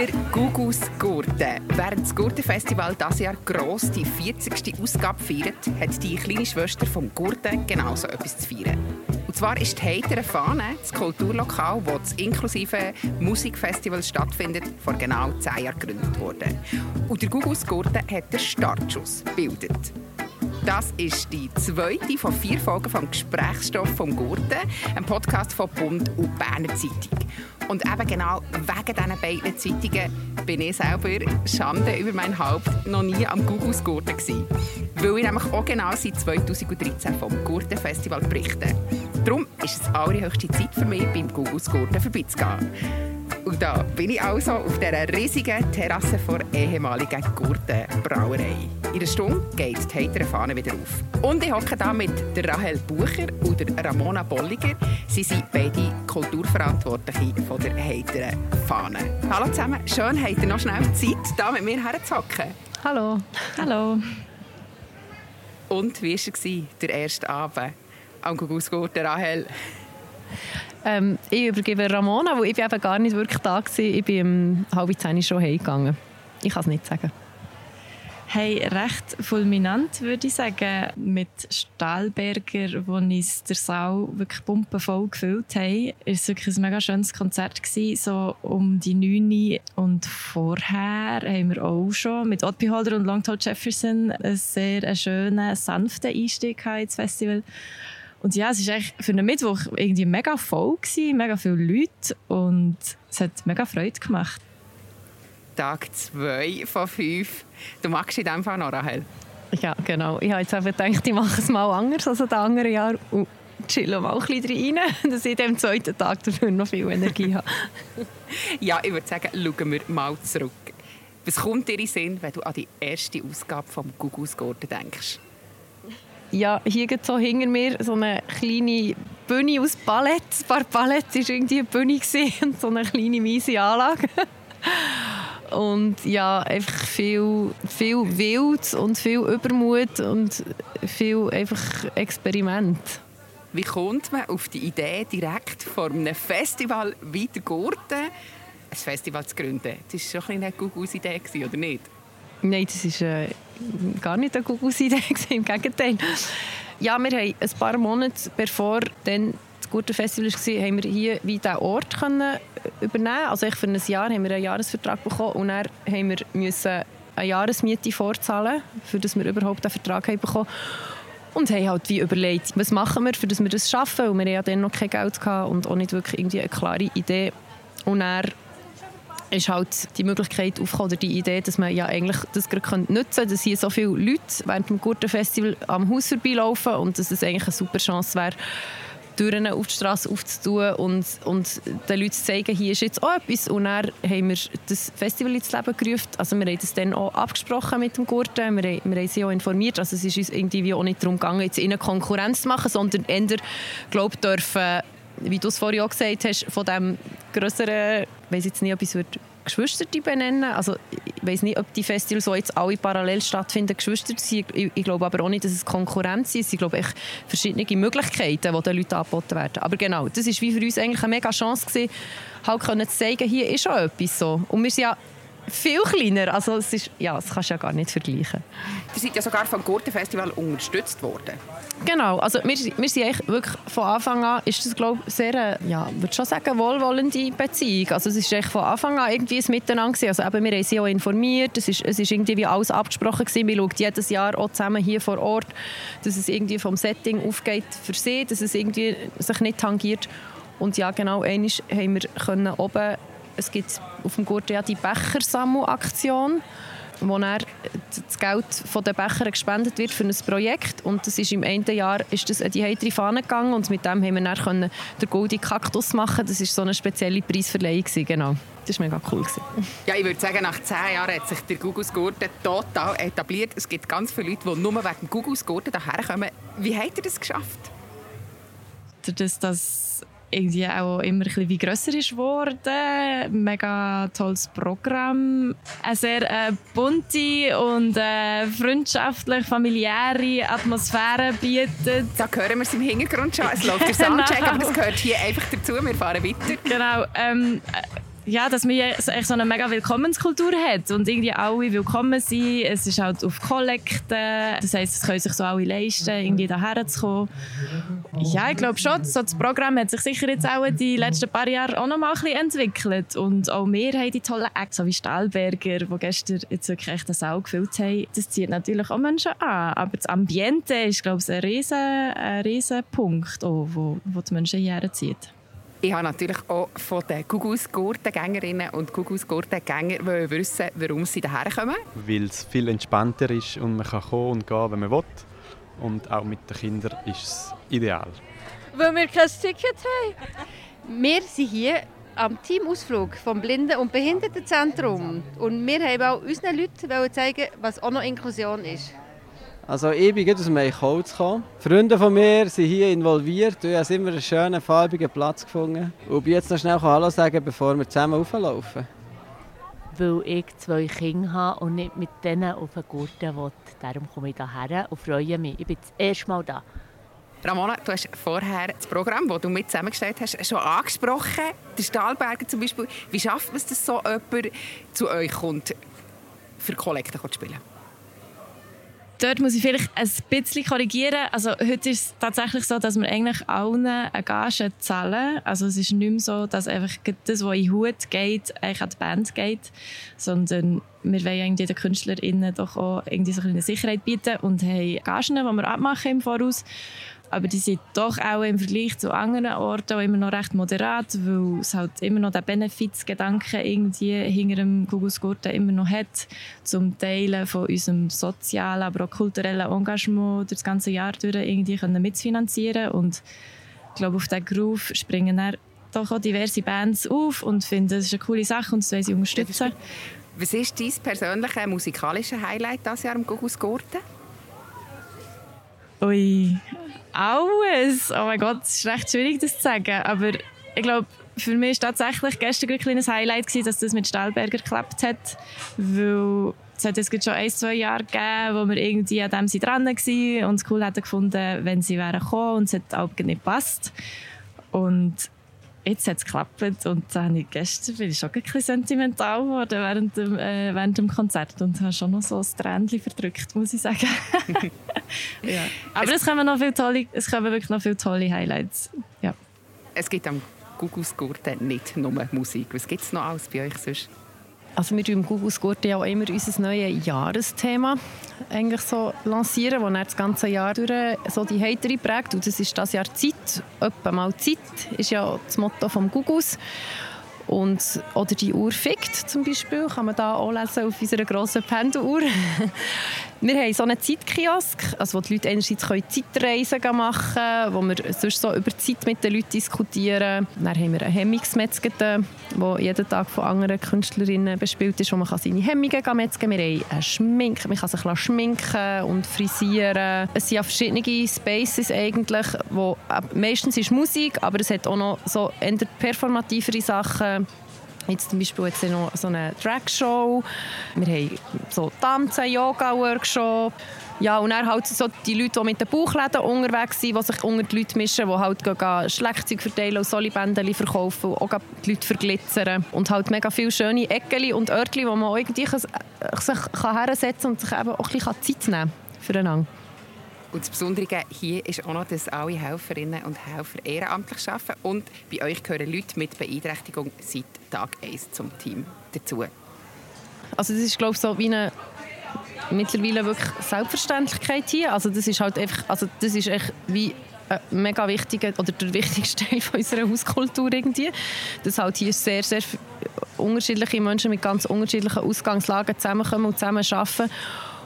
Der Gugus Gurten. Während das Gurtenfestival dieses Jahr gross die 40. Ausgabe feiert, hat die kleine Schwester vom Gurten genauso etwas zu feiern. Und zwar ist die Heitere Fahne, das Kulturlokal, wo das inklusive Musikfestival stattfindet, vor genau zehn Jahren gegründet worden. Und der Gugus Gurten hat den Startschuss gebildet. Das ist die zweite von vier Folgen vom Gesprächsstoff vom Gurten, ein Podcast von Bund und Berner Zeitung. Und eben genau wegen diesen beiden Zeitungen bin ich selber, Schande über mein Haupt, noch nie am Gugus Gurten gewesen. Weil ich nämlich auch genau seit 2013 vom Gurten-Festival berichte. Darum ist es allerhöchste Zeit für mich, beim Gugus Gurten vorbeizugehen. Und da bin ich also auf dieser riesigen Terrasse vor ehemaligen Gurtenbrauerei. In einer Stunde geht die heitere Fahne wieder auf. Und ich hocke hier mit der Rahel Bucher und der Ramona Bolliger. Sie sind beide Kulturverantwortliche von der heiteren Fahne. Hallo zusammen, schön, habt ihr noch schnell Zeit, hier mit mir herzuhocken? Hallo. Hallo. Und wie war es, der erste Abend am Gugusgurten, Rahel? Ähm, ich übergebe Ramona, weil ich eben gar nicht wirklich da war. Ich bin um halb zehn schon heimgegangen. Ich kann es nicht sagen. Hey, recht fulminant würde ich sagen, mit Stahlberger, wo uns der Saal wirklich pumpenvoll gefüllt haben. Es war wirklich ein mega schönes Konzert, gewesen, so um die 9 und vorher haben wir auch schon mit Odd Beholder und Longtall Jefferson einen sehr schönen, sanften Einstieg ins Festival. Und ja, es war eigentlich für einen Mittwoch irgendwie mega voll, gewesen, mega viele Leute und es hat mega Freude gemacht. Tag 2 von 5. Du magst in diesem Fall noch, Rahel? Ja, genau. Ich habe jetzt einfach gedacht, ich mache es mal anders als in anderen Jahr und chillen mal ein bisschen rein, dass ich am zweiten Tag dafür noch viel Energie habe. ja, ich würde sagen, schauen wir mal zurück. Was kommt dir in Sinn, wenn du an die erste Ausgabe vom Gugus Gurten denkst? Ja, hier geht so hinter mir so eine kleine Bühne aus Ballett. Ein paar Ballett war irgendwie eine Bühne und so eine kleine miese Anlage. Und ja, einfach viel, viel Wild und viel Übermut und viel einfach Experiment. Wie kommt man auf die Idee, direkt vor einem Festival wie der Gurten ein Festival zu gründen? Das war schon ein eine Gugus-Idee, oder nicht? Nein, das war äh, gar nicht eine Gugus-Idee, im Gegenteil. Ja, wir haben ein paar Monate bevor dann gute Festival war, haben wir hier wie diesen Ort können übernehmen. Also für ein Jahr haben wir einen Jahresvertrag bekommen und dann haben wir müssen eine Jahresmiete vorzahlen, für dass wir überhaupt einen Vertrag haben bekommen. Und haben halt wie überlegt, was machen wir, für dass wir das schaffen, weil wir ja dann noch kein Geld hatten und auch nicht wirklich irgendwie eine klare Idee. Und dann ist halt die Möglichkeit aufgekommen, oder die Idee, dass man ja eigentlich das gerade nutzen könnte, dass hier so viele Leute während dem Gurtenfestival am Haus vorbeilaufen und dass es eigentlich eine super Chance wäre, Türen auf die Straße aufzutun und, und den Leuten zu zeigen, hier ist jetzt auch etwas. Und dann haben wir das Festival ins Leben gerufen. Also wir haben das dann auch abgesprochen mit dem Gurten. Wir, wir haben sie auch informiert. Also es ist uns irgendwie auch nicht darum gegangen, jetzt ihnen Konkurrenz zu machen, sondern eher, glaube dürfen wie du es vorhin auch gesagt hast, von dem größeren, ich weiß jetzt nicht, ob es Geschwister benennen. Also ich weiß nicht, ob die Festivals so jetzt alle parallel stattfinden, Geschwister sind. Ich, ich, glaube aber auch nicht, dass es Konkurrenz ist. Ich glaube echt verschiedene Möglichkeiten, die den Leuten angeboten werden. Aber genau, das war für uns eigentlich eine mega Chance gewesen, halt können zu zeigen, hier ist schon etwas so. Und wir sind ja viel kleiner. Also es ist, ja, das kannst du ja gar nicht vergleichen. Ihr seid ja sogar vom Gurtenfestival unterstützt worden. Genau, also wir, wir sind eigentlich wirklich von Anfang an, ist das glaube ich sehr, ja, würde schon sagen, wohlwollende Beziehung. Also es ist echt von Anfang an irgendwie ein Miteinander gewesen. Also eben, wir haben sie auch informiert, es ist, es ist irgendwie alles abgesprochen gewesen. Wir schauen jedes Jahr auch zusammen hier vor Ort, dass es irgendwie vom Setting aufgeht für sie, dass es irgendwie sich nicht tangiert. Und ja, genau, einmal haben wir können oben es gibt auf dem Gurt ja die Bechersammelaktion, wo dann das Geld von den Bechern gespendet wird für ein Projekt. Und das ist im einen Jahr ist das an die heitere Fahne gegangen und mit dem haben wir dann können den Golden Kaktus machen. Das ist so eine spezielle Preisverleihung genau. Das war mega cool. Ja, ich würde sagen, nach zehn Jahren hat sich der Gugusgurten total etabliert. Es gibt ganz viele Leute, die nur wegen dem Gugusgurten hierher kommen. Wie habt ihr das geschafft? Dass das irgendwie auch immer ein wie grösser ist geworden. Mega tolles Programm. Eine sehr äh, bunte und äh, freundschaftlich familiäre Atmosphäre bietet. Da hören wir es im Hintergrund schon. Es läuft der Soundcheck, aber das gehört hier einfach dazu. Wir fahren weiter. Genau. Ähm, ja, dass man so eine mega Willkommenskultur hat und irgendwie alle willkommen sind. Es ist halt auf Kollekten, das heisst, es können sich so alle leisten, irgendwie daher zu kommen. Ja, ich glaube schon, so das Programm hat sich sicher jetzt auch die letzten paar Jahre auch noch mal ein bisschen entwickelt und auch wir haben die tollen Acts, so wie Stahlberger, die gestern jetzt wirklich echt den Saal gefüllt haben. Das zieht natürlich auch Menschen an, aber das Ambiente ist, glaube ich, ein riesen, ein riesen Punkt, auch, wo, wo die Menschen hierher zieht. Ich habe natürlich auch von den Gugus Gurtengängerinnen und Gugus Gurtengänger wissen, warum sie hierher kommen. Weil es viel entspannter ist und man kann kommen und gehen, wenn man will. Und auch mit den Kindern ist es ideal. Weil wir kein Ticket haben. Wir sind hier am Teamausflug vom Blinden- und Behindertenzentrum. Und wir haben auch unseren Leuten zeigen, was auch noch Inklusion ist. Also ich bin aus dem Eichholz gekommen. Freunde von mir sind hier involviert ich habe immer einen schönen, farbigen Platz gefunden. Und bin jetzt noch schnell Hallo sagen, bevor wir zusammen auflaufen. Weil ich zwei Kinder habe und nicht mit denen auf den Gurten will. Darum komme ich hierher und freue mich. Ich bin das erste Mal da. Ramona, du hast vorher das Programm, das du mit zusammengestellt hast, schon angesprochen. Der Stahlberger zum Beispiel. Wie schafft man es, dass so jemand zu euch kommt, für Kollekte zu spielen? Dort muss ich vielleicht ein bisschen korrigieren. Also heute ist es tatsächlich so, dass wir eigentlich allen eine Gage zahlen. Also es ist nicht mehr so, dass einfach das, was in Hut geht, eigentlich an die Band geht, sondern wir wollen irgendwie den KünstlerInnen doch auch irgendwie so eine Sicherheit bieten und haben Gagen, die wir abmachen im Voraus. Aber die sind doch auch im Vergleich zu anderen Orten auch immer noch recht moderat, weil es halt immer noch den Benefizgedanken irgendwie hinter dem Gugusgurten immer noch hat, zum Teilen von unserem sozialen, aber auch kulturellen Engagement das ganze Jahr durch irgendwie können mitfinanzieren und ich glaube, auf diesen Groove springen dann doch auch diverse Bands auf und finden, das ist eine coole Sache und das wollen sie unterstützen. Was ist dein persönliches musikalisches Highlight dieses Jahr am Gugusgurten? Ui, alles. Oh mein Gott, es ist recht schwierig, das zu sagen. Aber ich glaube, für mich war tatsächlich gestern ein kleines Highlight, gewesen, dass das mit Stahlberger geklappt hat. Weil es hat jetzt schon ein, zwei Jahre gegeben, wo wir irgendwie an dem sie dran waren und es cool hätten gefunden, wenn sie wären gekommen und es hat auch nicht gepasst. Und jetzt hat es geklappt und dann ich gestern bin ich schon ein bisschen sentimental geworden während dem, äh, während dem Konzert und habe schon noch so ein Tränchen verdrückt, muss ich sagen. ja. Aber es kommen, noch viele tolle, es kommen wirklich noch viele tolle Highlights. Ja. Es gibt am Gugus Gurten nicht nur Musik. Was gibt es noch alles bei euch sonst? Also wir im Google Gurt ja auch immer unser neues Jahresthema eigentlich so lancieren, das das ganze Jahr durch so die Hatery prägt. Und das ist das Jahr Zeit. Etwa mal Zeit ist ja das Motto vom Gugus. Und, oder die Uhr fickt zum Beispiel, kann man da auch lesen auf unserer grossen Pendeluhr. wir haben so einen Zeitkiosk, also wo die Leute einerseits Zeitreisen machen können, wo wir sonst so über Zeit mit den Leuten diskutieren. Dann haben wir einen Hemmungsmetzgeten, der jeden Tag von anderen Künstlerinnen bespielt ist, wo man seine Hemmungen metzgen kann. Wir haben einen Schmink, man kann sich schminken und frisieren. Es sind ja verschiedene Spaces eigentlich, wo äh, meistens ist Musik, aber es hat auch noch so performativere Sachen Jetzt zum Beispiel jetzt noch so eine Drag-Show. Wir haben so Tanzen, Yoga-Workshop. Ja, und dann halt so die Leute, die mit den Bauchläden unterwegs sind, die sich unter die Leute mischen, die halt gehen, verteilen und Solibändchen verkaufen und auch die Leute verglitzern. Und halt mega viele schöne Ecken und Örtchen, wo man irgendwie sich hersetzen und sich eben auch ein bisschen Zeit nehmen kann füreinander. Und das Besondere hier ist auch noch, dass alle Helferinnen und Helfer ehrenamtlich arbeiten und bei euch gehören Leute mit Beeinträchtigung seit Tag 1 zum Team dazu. Also das ist glaube ich so wie eine mittlerweile wirklich Selbstverständlichkeit hier. Also das ist halt einfach, also das ist echt wie mega wichtiger oder der wichtigste Teil unserer Hauskultur irgendwie. Dass halt hier sehr, sehr unterschiedliche Menschen mit ganz unterschiedlichen Ausgangslagen zusammenkommen und zusammen arbeiten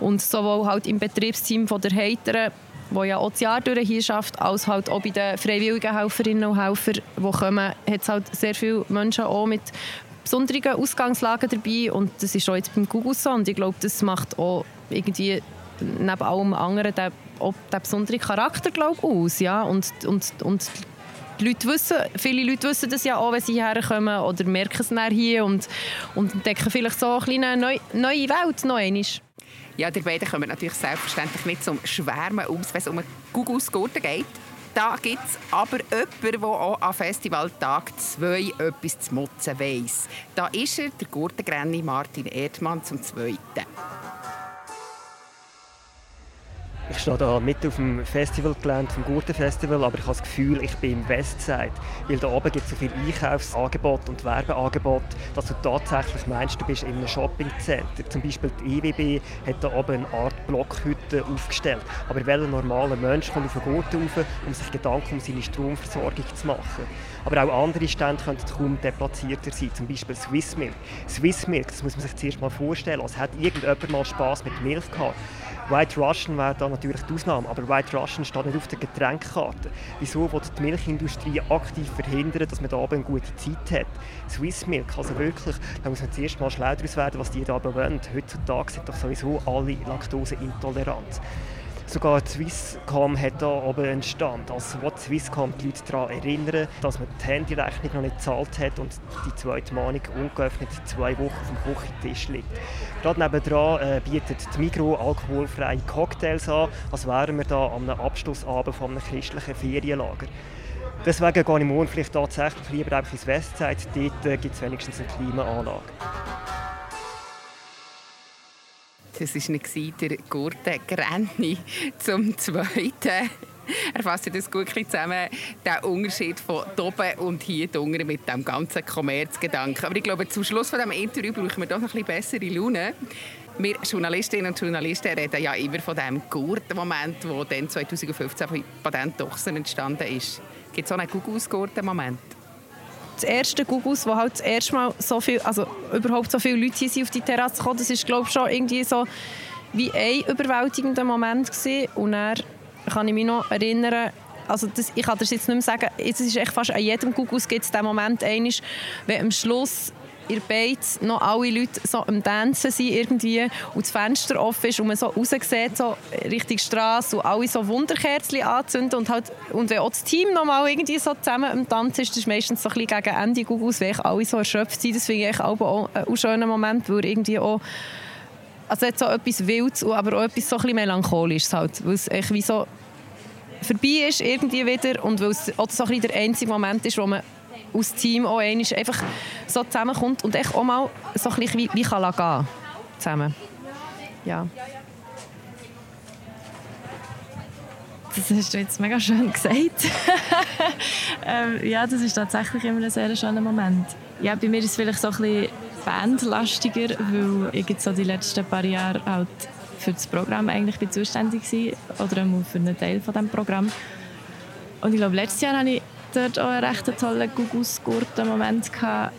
und sowohl halt im Betriebsteam von der Heiteren, wo ja auch das Jahr durch hier schafft, als halt auch bei den freiwilligen Helferinnen und Helfern, die kommen, hat es halt sehr viele Menschen auch mit besonderen Ausgangslagen dabei. Und das ist auch jetzt beim Google so und ich glaube, das macht auch irgendwie neben allem anderen den, auch den besonderen Charakter glaub, aus, ja, und, und, und die Leute wissen, viele Leute wissen das ja auch, wenn sie hierher kommen oder merken es dann hier und, und entdecken vielleicht so eine kleine neue, neue Welt noch einmal. Ja, die beiden kommen natürlich selbstverständlich nicht zum Schwärmen aus, wenn es um Gugus Gurten geht. Da gibt es aber jemanden, der auch am Festivaltag 2 etwas zu motzen weiss. Da ist er, der Gurtengrenni Martin Erdmann zum Zweiten. Ich stehe hier mitten auf dem Festivalgelände vom Gurtenfestival, aber ich habe das Gefühl, ich bin im Westside. Weil da oben gibt es so viel Einkaufsangebot und Werbeangebot, dass du tatsächlich meinst, du bist in einem Shoppingcenter. Zum Beispiel die IWB hat da oben eine Art Blockhütte aufgestellt. Aber welcher normale Mensch kommt auf den Gurten rauf, um sich Gedanken um seine Stromversorgung zu machen? Aber auch andere Stände könnten kaum deplatzierter sein, zum Beispiel Swissmilk. Swissmilk, das muss man sich zuerst mal vorstellen, also hat irgendjemand mal Spass mit Milch gehabt. White Russian wäre da natürlich die Ausnahme, aber White Russian steht nicht auf der Getränkkarte. Wieso will die Milchindustrie aktiv verhindern, dass man da eine gute Zeit hat? Swiss Milk, also wirklich, da muss man zuerst mal schlau daraus werden, was die da wollen. Heutzutage sind doch sowieso alle laktoseintolerant. Sogar die Swisscom hat hier oben einen Stand. Also will Swisscom die Leute daran erinnern, dass man die Handyrechnung noch nicht gezahlt hat und die zweite Mahnung ungeöffnet zwei Wochen auf dem Küchentisch liegt. Gerade nebenan äh, bietet die Migro alkoholfreie Cocktails an, als wären wir da am Abschlussabend von einem christlichen Ferienlager. Deswegen gehe ich morgen vielleicht tatsächlich lieber einfach ins Westside. Dort äh, gibt es wenigstens eine Klimaanlage. Das war der Gurte Grenni zum Zweiten. Er fasst das gut zusammen, der Unterschied von oben und hier unten mit dem ganzen Kommerzgedanken. Aber ich glaube, zum Schluss von diesem Interview brauchen wir doch noch ein bisschen bessere Laune. Wir Journalistinnen und Journalisten reden ja immer von dem Gurten-Moment, der dann 2015 von Patent Dochsen entstanden ist. Gibt es auch einen Gugus-Gurten-Moment? Das erste Gugus, wo halt das erste Mal so viel, also überhaupt so viele Leute hier sind auf die Terrasse gekommen, das ist glaube ich schon irgendwie so wie ein überwältigender Moment gewesen. und dann kann ich mich noch erinnern, also das, ich kann das jetzt nicht mehr sagen, es ist echt fast an jedem Gugus gibt es den Moment einmal, wenn am Schluss ihr Beiz noch alle Leute so am Tanzen sind irgendwie und das Fenster offen ist und man so raus sieht, so Richtung Straße und alle so Wunderkerzen anzünden und, halt, und wenn auch das Team noch mal irgendwie so zusammen am Tanzen ist, das ist meistens so ein bisschen gegen Ende Gugus, weil alle so erschöpft sind. Das finde ich auch ein schöner Moment, weil irgendwie auch also hat so etwas Wildes, aber auch etwas so ein Melancholisches halt, weil es echt wie so vorbei ist irgendwie wieder und weil es auch so ein bisschen der einzige Moment ist, wo man aus Team auch einfach so zusammenkommt und echt auch mal so ein bisschen wie, wie kann gehen zusammen. Ja. Das hast du jetzt mega schön gesagt. ähm, ja, das ist tatsächlich immer ein sehr schöner Moment. Ja, bei mir ist es vielleicht so ein bisschen bandlastiger, weil ich jetzt so die letzten paar Jahre halt für das Programm eigentlich bin zuständig war oder für einen Teil von dem Programm. Und ich glaube, letztes Jahr habe ich dort auch einen recht tollen Gugus-Gurten-Moment gehabt.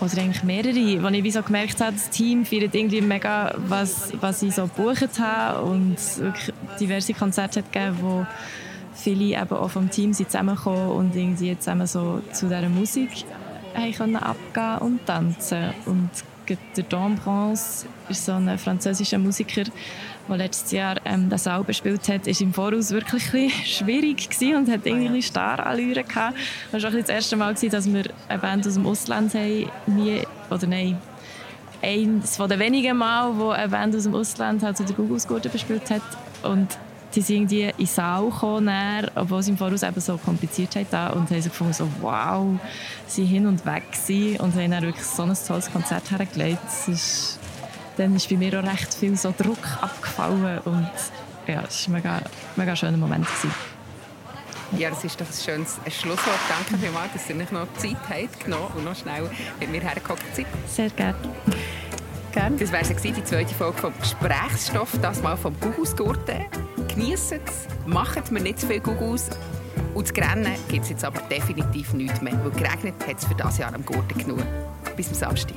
Oder eigentlich mehrere, wo ich wie so gemerkt habe, das Team feiert irgendwie mega, was, was ich so gebucht habe und wirklich diverse Konzerte hat gegeben, wo viele eben auch vom Team sind zusammengekommen und irgendwie zusammen so zu dieser Musik haben abgehen und tanzen. Und der Don Bronze ist so ein französischer Musiker, der letztes Jahr ähm, das Album gespielt hat, ist im Voraus wirklich ein schwierig gewesen und hat irgendwie Starallüre gehabt. Es war auch das erste Mal, gewesen, dass wir eine Band aus dem Ausland haben, nie, oder nein, eines von den wenigen Mal, wo eine Band aus dem Ausland halt zu der Google Gurte gespielt hat und die sind irgendwie in den Saal gekommen, obwohl sie im Voraus eben so kompliziert haben und haben sich gefunden, so wow, sie hin und weg sind und haben dann wirklich so ein tolles Konzert hergelegt. Das ist dann ist bei mir auch recht viel so Druck abgefallen und ja, es war ein mega, mega schöner Moment. Gewesen. Ja, das ist doch ein schönes Schlusswort. Danke vielmals, dass ihr euch noch Zeit habt genommen und noch schnell mit mir hergekommen seid. Sehr gerne. Gerne. Das wäre die zweite Folge vom Gesprächsstoff, das mal vom Gugusgurten. Geniessen es, macht mir nicht zu viel Gugus. Und das Grennen gibt es jetzt aber definitiv nicht mehr, weil geregnet hat es für das Jahr am Gurten genug. Bis zum Samstag.